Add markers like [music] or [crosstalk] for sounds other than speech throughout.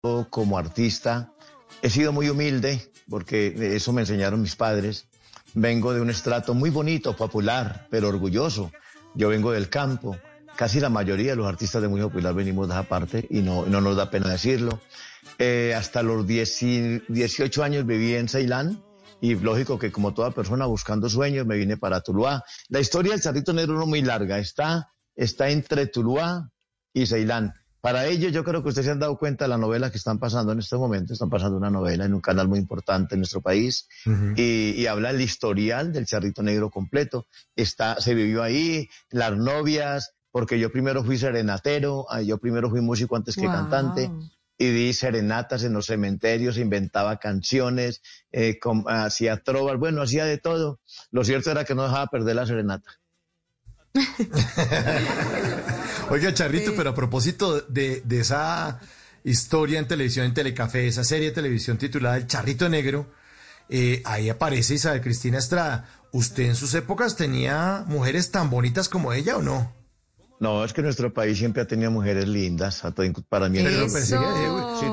como artista he sido muy humilde, porque eso me enseñaron mis padres. Vengo de un estrato muy bonito, popular, pero orgulloso. Yo vengo del campo. Casi la mayoría de los artistas de muy popular venimos de esa parte y no, no nos da pena decirlo. Eh, hasta los 10, 18 años viví en Ceilán y lógico que como toda persona buscando sueños me vine para Tuluá. La historia del Charrito Negro no muy larga, está, está entre Tuluá y Ceilán. Para ello, yo creo que ustedes se han dado cuenta de la novela que están pasando en este momento. Están pasando una novela en un canal muy importante en nuestro país y, habla el historial del Charrito Negro completo. Está, se vivió ahí, las novias, porque yo primero fui serenatero, ah, yo primero fui músico antes que cantante y di serenatas en los cementerios, inventaba canciones, eh, hacía trovas, bueno, hacía de todo. Lo cierto era que no dejaba perder la serenata. [laughs] Oiga, Charrito, pero a propósito de, esa historia en televisión, en Telecafé, esa serie de televisión titulada El Charrito Negro, eh, ahí aparece Isabel Cristina Estrada. ¿Usted en sus épocas tenía mujeres tan bonitas como ella o no? No, es que nuestro país siempre ha tenido mujeres lindas. Para mí Pero sí,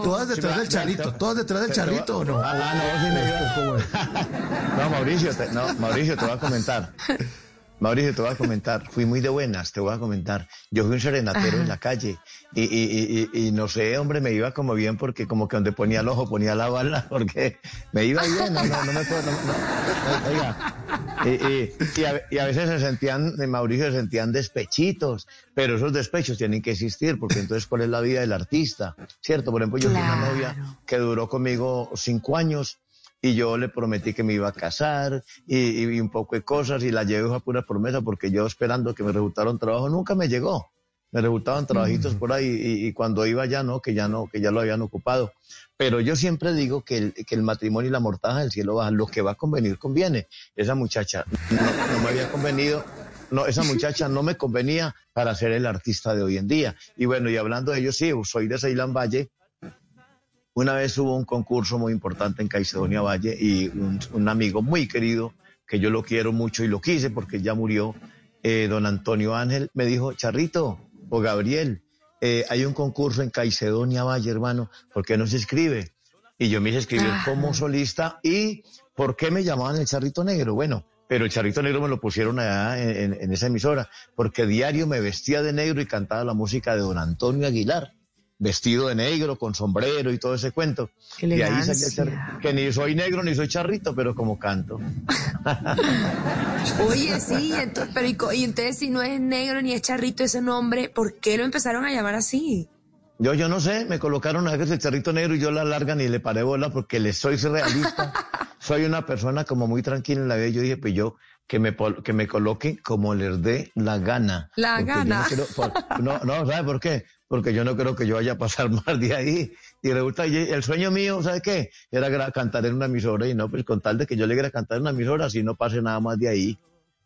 todas detrás del charrito, todas detrás del charrito o no. Ah, no, [laughs] no, Mauricio, no, Mauricio, te voy a comentar. Mauricio, te voy a comentar, fui muy de buenas, te voy a comentar. Yo fui un serenatero en la calle y, y, y, y, no sé, hombre, me iba como bien porque como que donde ponía el ojo ponía la bala, [laughs] porque me iba bien, no, no, no me puedo, no, oiga. Y, a, veces se sentían, Mauricio, se sentían despechitos, pero esos despechos tienen que existir porque entonces cuál es la vida del artista, ¿cierto? Por ejemplo, yo tuve una novia que duró conmigo cinco años y yo le prometí que me iba a casar y, un poco de cosas y la llevé a pura promesa porque yo esperando que me resultara un trabajo nunca me llegó. Me resultaban trabajitos por ahí y, cuando iba ya no, que ya no, que ya lo habían ocupado. Pero yo siempre digo que el, que el matrimonio y la mortaja del cielo bajan, lo que va a convenir conviene. Esa muchacha no, me había convenido, no, esa muchacha no me convenía para ser el artista de hoy en día. Y bueno, y hablando de ello, sí, soy de Ceilán Valle, una vez hubo un concurso muy importante en Caicedonia Valle y un, amigo muy querido, que yo lo quiero mucho y lo quise porque ya murió, eh, don Antonio Ángel, me dijo, Charrito o Gabriel, eh, hay un concurso en Caicedonia Valle, hermano, ¿por qué no se escribe? Y yo me hice escribir como solista y ¿por qué me llamaban el Charrito Negro? Bueno, pero el Charrito Negro me lo pusieron allá en, esa emisora, porque diario me vestía de negro y cantaba la música de don Antonio Aguilar vestido de negro, con sombrero y todo ese cuento. y ahí que ni soy negro ni soy charrito, pero como canto. [laughs] Oye, sí, pero y, entonces si no es negro ni es charrito ese nombre, ¿por qué lo empezaron a llamar así? Yo, yo no sé, me colocaron a veces el charrito negro y yo la larga ni le paré bola porque le soy realista. [laughs] soy una persona como muy tranquila en la vida. Yo dije, pues yo, que me, que me coloque como les dé la gana. La gana. No, no, ¿sabe por qué? Porque yo no creo que yo vaya a pasar [laughs] más de ahí. Y resulta, el sueño mío, ¿sabe qué? Era cantar en una emisora y no, pues con tal de que yo le quiera cantar en una emisora, así no pase nada más de ahí.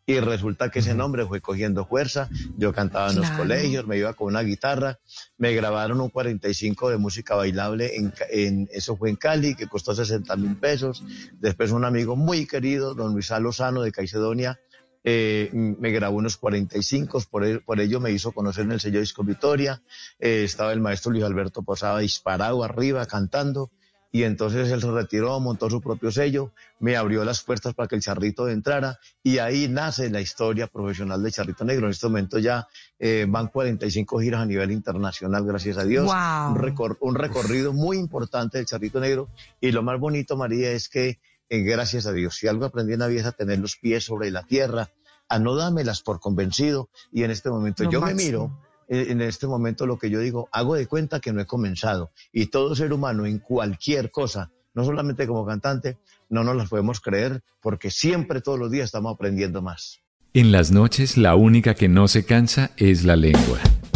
Y resulta que ese nombre fue cogiendo fuerza. Yo cantaba en los colegios, me iba con una guitarra. Me grabaron un 45 de música bailable, en, en eso fue en Cali, que costó 60 mil pesos. Después un amigo muy querido, don Luis Lozano de Caicedonia, eh, me grabó unos 45, por, por ello me hizo conocer en el sello Disco Vitoria. Eh, estaba el maestro Luis Alberto Posada disparado arriba cantando y entonces él se retiró, montó su propio sello, me abrió las puertas para que el Charrito entrara y ahí nace la historia profesional de Charrito Negro. En este momento ya eh, van 45 giras a nivel internacional, gracias a Dios. Un, un, recorrido muy importante del Charrito Negro y lo más bonito, María, es que eh, gracias a Dios, si algo aprendí en la vida es a tener los pies sobre la tierra, a no dámelas por convencido y en este momento yo me miro eh, en este momento lo que yo digo, hago de cuenta que no he comenzado. Y todo ser humano en cualquier cosa, no solamente como cantante, no nos las podemos creer porque siempre todos los días estamos aprendiendo más. En las noches la única que no se cansa es la lengua.